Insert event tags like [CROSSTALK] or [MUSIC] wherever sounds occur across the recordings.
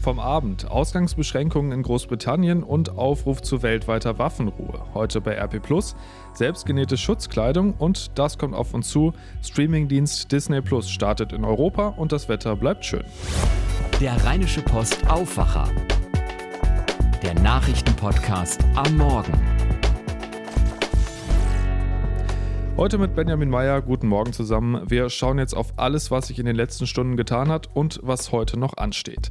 Vom Abend Ausgangsbeschränkungen in Großbritannien und Aufruf zu weltweiter Waffenruhe. Heute bei RP Plus selbstgenähte Schutzkleidung und das kommt auf uns zu. Streamingdienst Disney Plus startet in Europa und das Wetter bleibt schön. Der Rheinische Post Aufwacher. Der Nachrichtenpodcast am Morgen. Heute mit Benjamin Meyer. Guten Morgen zusammen. Wir schauen jetzt auf alles, was sich in den letzten Stunden getan hat und was heute noch ansteht.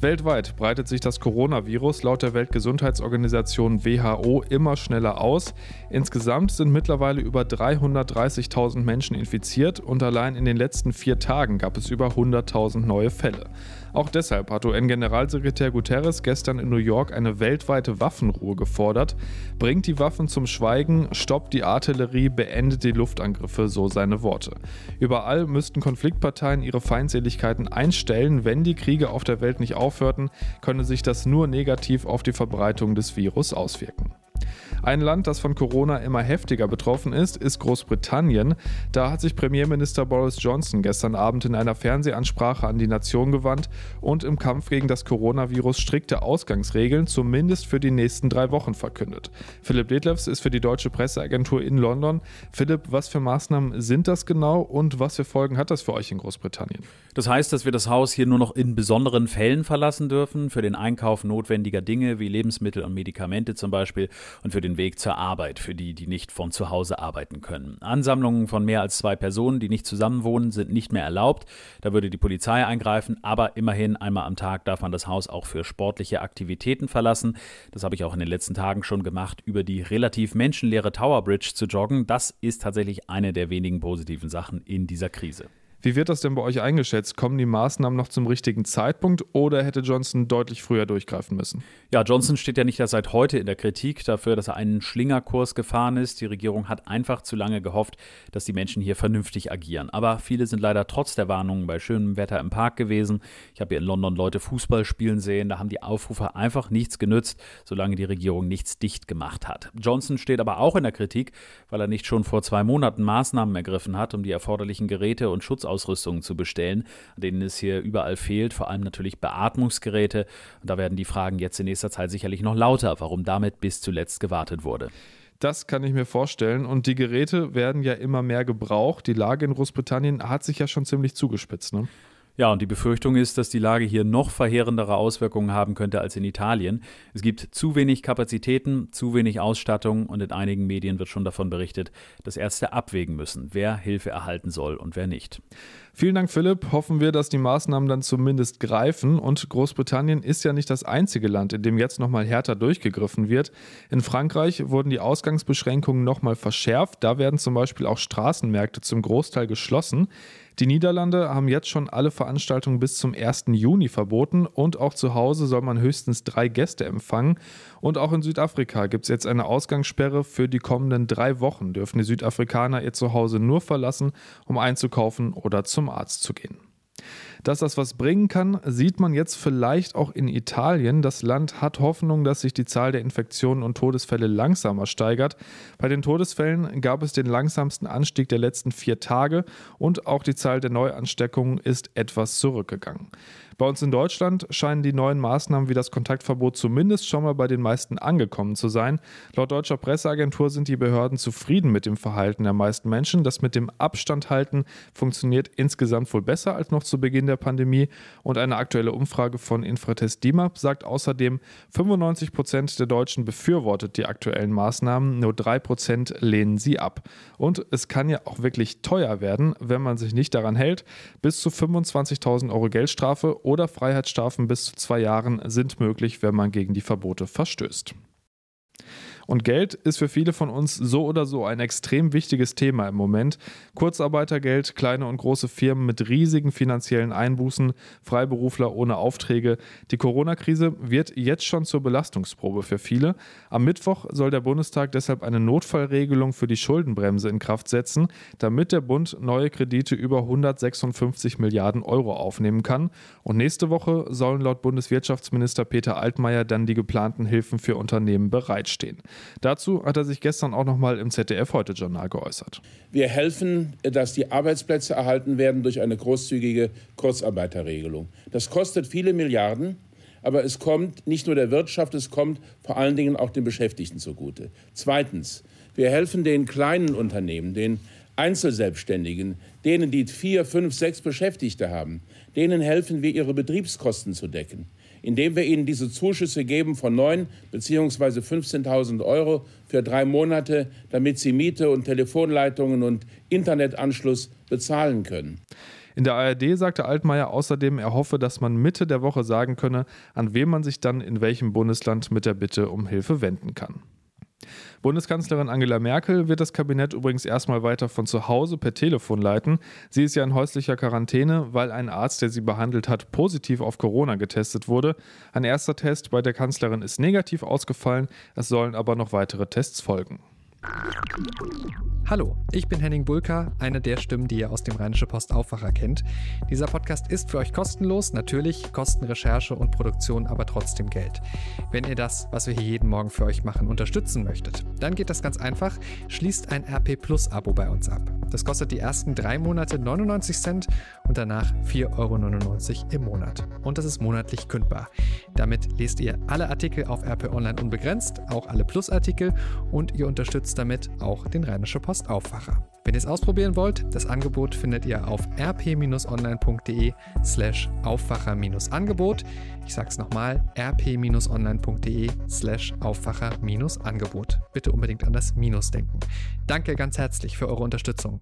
Weltweit breitet sich das Coronavirus laut der Weltgesundheitsorganisation WHO immer schneller aus. Insgesamt sind mittlerweile über 330.000 Menschen infiziert und allein in den letzten vier Tagen gab es über 100.000 neue Fälle. Auch deshalb hat UN-Generalsekretär Guterres gestern in New York eine weltweite Waffenruhe gefordert. Bringt die Waffen zum Schweigen, stoppt die Artillerie, beendet die Luftangriffe, so seine Worte. Überall müssten Konfliktparteien ihre Feindseligkeiten einstellen. Wenn die Kriege auf der Welt nicht aufhörten, könne sich das nur negativ auf die Verbreitung des Virus auswirken. Ein Land, das von Corona immer heftiger betroffen ist, ist Großbritannien. Da hat sich Premierminister Boris Johnson gestern Abend in einer Fernsehansprache an die Nation gewandt und im Kampf gegen das Coronavirus strikte Ausgangsregeln zumindest für die nächsten drei Wochen verkündet. Philipp Detlefs ist für die deutsche Presseagentur in London. Philipp, was für Maßnahmen sind das genau und was für Folgen hat das für euch in Großbritannien? Das heißt, dass wir das Haus hier nur noch in besonderen Fällen verlassen dürfen, für den Einkauf notwendiger Dinge wie Lebensmittel und Medikamente zum Beispiel und für den Weg zur Arbeit für die, die nicht von zu Hause arbeiten können. Ansammlungen von mehr als zwei Personen, die nicht zusammenwohnen, sind nicht mehr erlaubt. Da würde die Polizei eingreifen, aber immerhin einmal am Tag darf man das Haus auch für sportliche Aktivitäten verlassen. Das habe ich auch in den letzten Tagen schon gemacht, über die relativ menschenleere Tower Bridge zu joggen. Das ist tatsächlich eine der wenigen positiven Sachen in dieser Krise. Wie wird das denn bei euch eingeschätzt? Kommen die Maßnahmen noch zum richtigen Zeitpunkt oder hätte Johnson deutlich früher durchgreifen müssen? Ja, Johnson steht ja nicht erst seit heute in der Kritik dafür, dass er einen Schlingerkurs gefahren ist. Die Regierung hat einfach zu lange gehofft, dass die Menschen hier vernünftig agieren. Aber viele sind leider trotz der Warnungen bei schönem Wetter im Park gewesen. Ich habe hier in London Leute Fußball spielen sehen. Da haben die Aufrufe einfach nichts genützt, solange die Regierung nichts dicht gemacht hat. Johnson steht aber auch in der Kritik, weil er nicht schon vor zwei Monaten Maßnahmen ergriffen hat, um die erforderlichen Geräte und Schutzausrüstung Ausrüstungen zu bestellen, an denen es hier überall fehlt, vor allem natürlich Beatmungsgeräte. Und da werden die Fragen jetzt in nächster Zeit sicherlich noch lauter, warum damit bis zuletzt gewartet wurde. Das kann ich mir vorstellen. Und die Geräte werden ja immer mehr gebraucht. Die Lage in Großbritannien hat sich ja schon ziemlich zugespitzt. Ne? Ja, und die Befürchtung ist, dass die Lage hier noch verheerendere Auswirkungen haben könnte als in Italien. Es gibt zu wenig Kapazitäten, zu wenig Ausstattung und in einigen Medien wird schon davon berichtet, dass Ärzte abwägen müssen, wer Hilfe erhalten soll und wer nicht. Vielen Dank, Philipp. Hoffen wir, dass die Maßnahmen dann zumindest greifen. Und Großbritannien ist ja nicht das einzige Land, in dem jetzt nochmal härter durchgegriffen wird. In Frankreich wurden die Ausgangsbeschränkungen nochmal verschärft. Da werden zum Beispiel auch Straßenmärkte zum Großteil geschlossen. Die Niederlande haben jetzt schon alle Veranstaltungen bis zum 1. Juni verboten und auch zu Hause soll man höchstens drei Gäste empfangen. Und auch in Südafrika gibt es jetzt eine Ausgangssperre. Für die kommenden drei Wochen dürfen die Südafrikaner ihr Zuhause nur verlassen, um einzukaufen oder zum Arzt zu gehen. Dass das was bringen kann, sieht man jetzt vielleicht auch in Italien. Das Land hat Hoffnung, dass sich die Zahl der Infektionen und Todesfälle langsamer steigert. Bei den Todesfällen gab es den langsamsten Anstieg der letzten vier Tage und auch die Zahl der Neuansteckungen ist etwas zurückgegangen. Bei uns in Deutschland scheinen die neuen Maßnahmen wie das Kontaktverbot zumindest schon mal bei den meisten angekommen zu sein. Laut deutscher Presseagentur sind die Behörden zufrieden mit dem Verhalten der meisten Menschen. Das mit dem Abstand halten funktioniert insgesamt wohl besser als noch zu Beginn der Pandemie. Und eine aktuelle Umfrage von Infratest DIMAP sagt außerdem, 95 Prozent der Deutschen befürwortet die aktuellen Maßnahmen, nur drei Prozent lehnen sie ab. Und es kann ja auch wirklich teuer werden, wenn man sich nicht daran hält. Bis zu 25.000 Euro Geldstrafe oder Freiheitsstrafen bis zu zwei Jahren sind möglich, wenn man gegen die Verbote verstößt. Und Geld ist für viele von uns so oder so ein extrem wichtiges Thema im Moment. Kurzarbeitergeld, kleine und große Firmen mit riesigen finanziellen Einbußen, Freiberufler ohne Aufträge. Die Corona-Krise wird jetzt schon zur Belastungsprobe für viele. Am Mittwoch soll der Bundestag deshalb eine Notfallregelung für die Schuldenbremse in Kraft setzen, damit der Bund neue Kredite über 156 Milliarden Euro aufnehmen kann. Und nächste Woche sollen laut Bundeswirtschaftsminister Peter Altmaier dann die geplanten Hilfen für Unternehmen bereitstehen. Dazu hat er sich gestern auch nochmal im ZDF-Heute-Journal geäußert. Wir helfen, dass die Arbeitsplätze erhalten werden durch eine großzügige Kurzarbeiterregelung. Das kostet viele Milliarden. aber es kommt nicht nur der Wirtschaft, es kommt vor allen Dingen auch den Beschäftigten zugute. Zweitens, wir helfen den kleinen Unternehmen, den Einzelselbstständigen, denen, die vier, fünf, sechs Beschäftigte haben, denen helfen wir, ihre Betriebskosten zu decken, indem wir ihnen diese Zuschüsse geben von 9 bzw. 15.000 Euro für drei Monate, damit sie Miete und Telefonleitungen und Internetanschluss bezahlen können. In der ARD sagte Altmaier außerdem, er hoffe, dass man Mitte der Woche sagen könne, an wen man sich dann in welchem Bundesland mit der Bitte um Hilfe wenden kann. Bundeskanzlerin Angela Merkel wird das Kabinett übrigens erstmal weiter von zu Hause per Telefon leiten. Sie ist ja in häuslicher Quarantäne, weil ein Arzt, der sie behandelt hat, positiv auf Corona getestet wurde. Ein erster Test bei der Kanzlerin ist negativ ausgefallen, es sollen aber noch weitere Tests folgen. Hallo, ich bin Henning Bulka, eine der Stimmen, die ihr aus dem Rheinische Post Aufwacher kennt. Dieser Podcast ist für euch kostenlos, natürlich kosten Recherche und Produktion aber trotzdem Geld. Wenn ihr das, was wir hier jeden Morgen für euch machen, unterstützen möchtet, dann geht das ganz einfach. Schließt ein RP Plus Abo bei uns ab. Das kostet die ersten drei Monate 99 Cent und danach 4,99 Euro im Monat. Und das ist monatlich kündbar. Damit lest ihr alle Artikel auf RP Online unbegrenzt, auch alle Plus-Artikel und ihr unterstützt damit auch den Rheinische Post Aufwacher. Wenn ihr es ausprobieren wollt, das Angebot findet ihr auf rp-online.de slash Aufwacher-Angebot. Ich sage es nochmal, rp-online.de slash Aufwacher-Angebot. Bitte unbedingt an das Minus denken. Danke ganz herzlich für eure Unterstützung.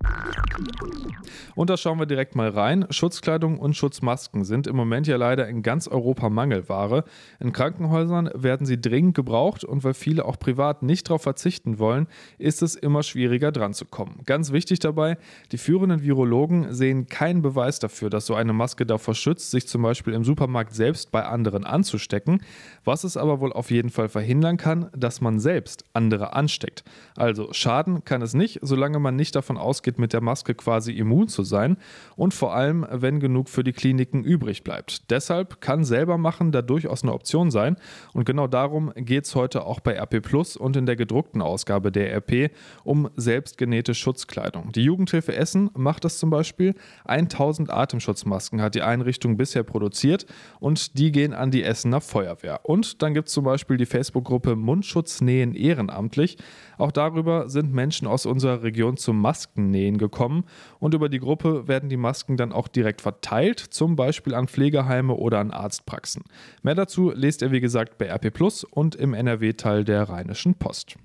Und da schauen wir direkt mal rein. Schutzkleidung und Schutzmasken sind im Moment ja leider in ganz Europa Mangelware. In Krankenhäusern werden sie dringend gebraucht und weil viele auch privat nicht darauf verzichten wollen, ist es immer schwieriger dran zu kommen. Ganz wichtig dabei, die führenden Virologen sehen keinen Beweis dafür, dass so eine Maske davor schützt, sich zum Beispiel im Supermarkt selbst bei anderen anzustecken. Was es aber wohl auf jeden Fall verhindern kann, dass man selbst andere ansteckt. Also Schaden kann es nicht, solange man nicht davon ausgeht, mit der Maske quasi immun zu sein und vor allem, wenn genug für die Kliniken übrig bleibt. Deshalb kann selber machen da durchaus eine Option sein und genau darum geht es heute auch bei RP Plus und in der gedruckten Ausgabe der RP um selbstgenähte Schutzkleidung. Die Jugendhilfe Essen macht das zum Beispiel. 1000 Atemschutzmasken hat die Einrichtung bisher produziert und die gehen an die Essener Feuerwehr. Und dann gibt es zum Beispiel die Facebook-Gruppe Mundschutz nähen ehrenamtlich. Auch darüber sind Menschen aus unserer Region zum Maskennähen gekommen und über die Gruppe werden die Masken dann auch direkt verteilt, zum Beispiel an Pflegeheime oder an Arztpraxen. Mehr dazu lest ihr wie gesagt bei RP Plus und im NRW-Teil der Rheinischen Post.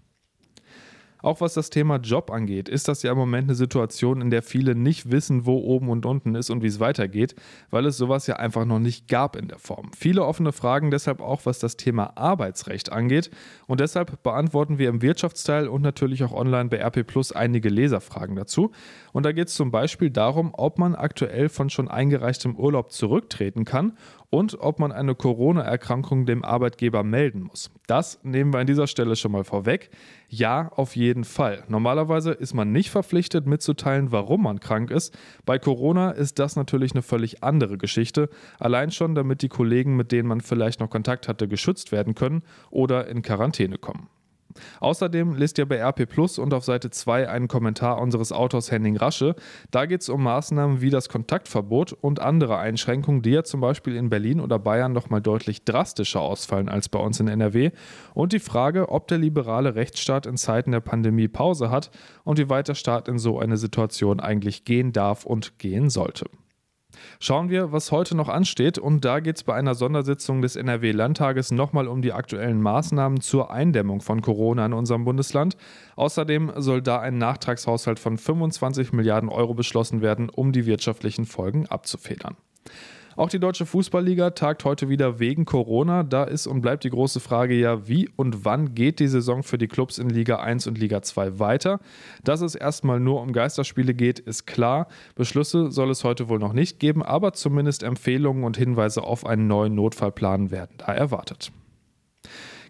Auch was das Thema Job angeht, ist das ja im Moment eine Situation, in der viele nicht wissen, wo oben und unten ist und wie es weitergeht, weil es sowas ja einfach noch nicht gab in der Form. Viele offene Fragen deshalb auch, was das Thema Arbeitsrecht angeht. Und deshalb beantworten wir im Wirtschaftsteil und natürlich auch online bei RP Plus einige Leserfragen dazu. Und da geht es zum Beispiel darum, ob man aktuell von schon eingereichtem Urlaub zurücktreten kann und ob man eine Corona-Erkrankung dem Arbeitgeber melden muss. Das nehmen wir an dieser Stelle schon mal vorweg. Ja, auf jeden Fall. Normalerweise ist man nicht verpflichtet mitzuteilen, warum man krank ist. Bei Corona ist das natürlich eine völlig andere Geschichte. Allein schon, damit die Kollegen, mit denen man vielleicht noch Kontakt hatte, geschützt werden können oder in Quarantäne kommen. Außerdem lest ihr bei RP Plus und auf Seite 2 einen Kommentar unseres Autors Henning Rasche. Da geht es um Maßnahmen wie das Kontaktverbot und andere Einschränkungen, die ja zum Beispiel in Berlin oder Bayern nochmal deutlich drastischer ausfallen als bei uns in NRW. Und die Frage, ob der liberale Rechtsstaat in Zeiten der Pandemie Pause hat und wie weit der Staat in so eine Situation eigentlich gehen darf und gehen sollte. Schauen wir, was heute noch ansteht. Und da geht es bei einer Sondersitzung des NRW-Landtages nochmal um die aktuellen Maßnahmen zur Eindämmung von Corona in unserem Bundesland. Außerdem soll da ein Nachtragshaushalt von 25 Milliarden Euro beschlossen werden, um die wirtschaftlichen Folgen abzufedern. Auch die Deutsche Fußballliga tagt heute wieder wegen Corona. Da ist und bleibt die große Frage ja, wie und wann geht die Saison für die Clubs in Liga 1 und Liga 2 weiter? Dass es erstmal nur um Geisterspiele geht, ist klar. Beschlüsse soll es heute wohl noch nicht geben, aber zumindest Empfehlungen und Hinweise auf einen neuen Notfallplan werden da erwartet.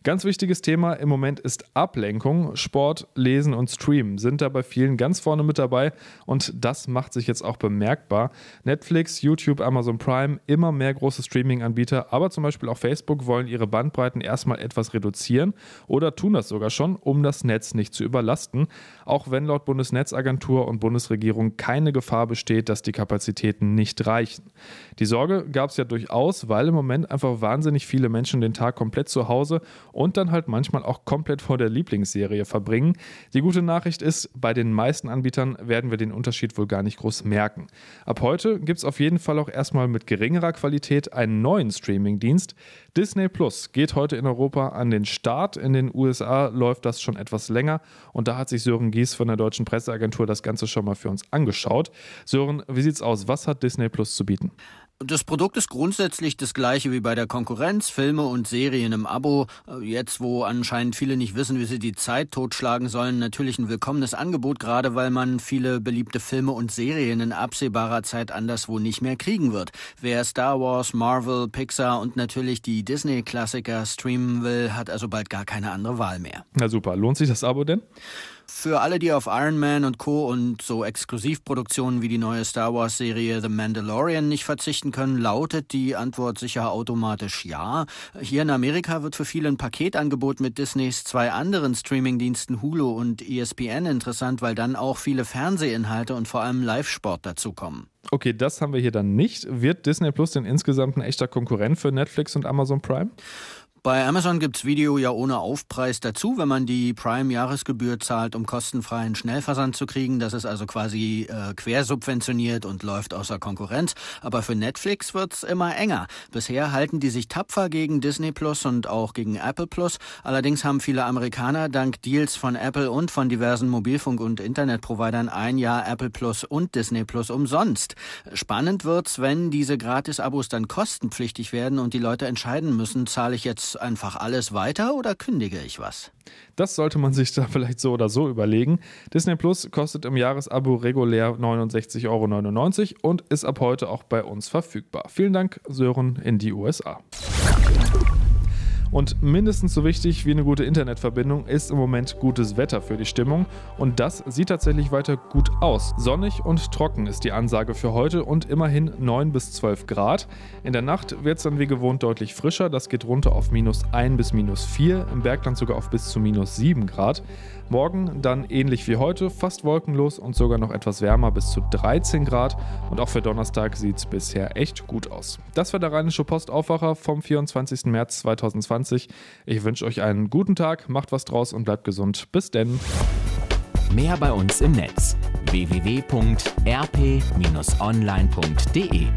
Ganz wichtiges Thema im Moment ist Ablenkung. Sport, Lesen und Streamen sind da bei vielen ganz vorne mit dabei und das macht sich jetzt auch bemerkbar. Netflix, YouTube, Amazon Prime, immer mehr große Streaming-Anbieter, aber zum Beispiel auch Facebook wollen ihre Bandbreiten erstmal etwas reduzieren oder tun das sogar schon, um das Netz nicht zu überlasten. Auch wenn laut Bundesnetzagentur und Bundesregierung keine Gefahr besteht, dass die Kapazitäten nicht reichen. Die Sorge gab es ja durchaus, weil im Moment einfach wahnsinnig viele Menschen den Tag komplett zu Hause und dann halt manchmal auch komplett vor der Lieblingsserie verbringen. Die gute Nachricht ist, bei den meisten Anbietern werden wir den Unterschied wohl gar nicht groß merken. Ab heute gibt es auf jeden Fall auch erstmal mit geringerer Qualität einen neuen Streamingdienst. Disney Plus geht heute in Europa an den Start. In den USA läuft das schon etwas länger und da hat sich Sören Gies von der deutschen Presseagentur das Ganze schon mal für uns angeschaut. Sören, wie sieht's aus? Was hat Disney Plus zu bieten? Das Produkt ist grundsätzlich das gleiche wie bei der Konkurrenz, Filme und Serien im Abo. Jetzt, wo anscheinend viele nicht wissen, wie sie die Zeit totschlagen sollen, natürlich ein willkommenes Angebot, gerade weil man viele beliebte Filme und Serien in absehbarer Zeit anderswo nicht mehr kriegen wird. Wer Star Wars, Marvel, Pixar und natürlich die Disney-Klassiker streamen will, hat also bald gar keine andere Wahl mehr. Na super, lohnt sich das Abo denn? Für alle, die auf Iron Man und Co. und so Exklusivproduktionen wie die neue Star Wars-Serie The Mandalorian nicht verzichten können, lautet die Antwort sicher automatisch ja. Hier in Amerika wird für viele ein Paketangebot mit Disneys zwei anderen Streamingdiensten Hulu und ESPN interessant, weil dann auch viele Fernsehinhalte und vor allem Live-Sport dazukommen. Okay, das haben wir hier dann nicht. Wird Disney Plus denn insgesamt ein echter Konkurrent für Netflix und Amazon Prime? Bei Amazon gibt's Video ja ohne Aufpreis dazu, wenn man die Prime-Jahresgebühr zahlt, um kostenfreien Schnellversand zu kriegen. Das ist also quasi äh, quersubventioniert und läuft außer Konkurrenz. Aber für Netflix wird's immer enger. Bisher halten die sich tapfer gegen Disney Plus und auch gegen Apple Plus. Allerdings haben viele Amerikaner dank Deals von Apple und von diversen Mobilfunk- und Internetprovidern ein Jahr Apple Plus und Disney Plus umsonst. Spannend wird's, wenn diese Gratis-Abos dann kostenpflichtig werden und die Leute entscheiden müssen, zahle ich jetzt einfach alles weiter oder kündige ich was? Das sollte man sich da [LAUGHS] vielleicht so oder so überlegen. Disney Plus kostet im Jahresabo regulär 69,99 Euro und ist ab heute auch bei uns verfügbar. Vielen Dank, Sören, in die USA. Und mindestens so wichtig wie eine gute Internetverbindung ist im Moment gutes Wetter für die Stimmung. Und das sieht tatsächlich weiter gut aus. Sonnig und trocken ist die Ansage für heute und immerhin 9 bis 12 Grad. In der Nacht wird es dann wie gewohnt deutlich frischer. Das geht runter auf minus 1 bis minus 4, im Bergland sogar auf bis zu minus 7 Grad. Morgen dann ähnlich wie heute, fast wolkenlos und sogar noch etwas wärmer bis zu 13 Grad. Und auch für Donnerstag sieht es bisher echt gut aus. Das war der Rheinische Postaufwacher vom 24. März 2020. Ich wünsche euch einen guten Tag, macht was draus und bleibt gesund. Bis denn. Mehr bei uns im Netz www.rp-online.de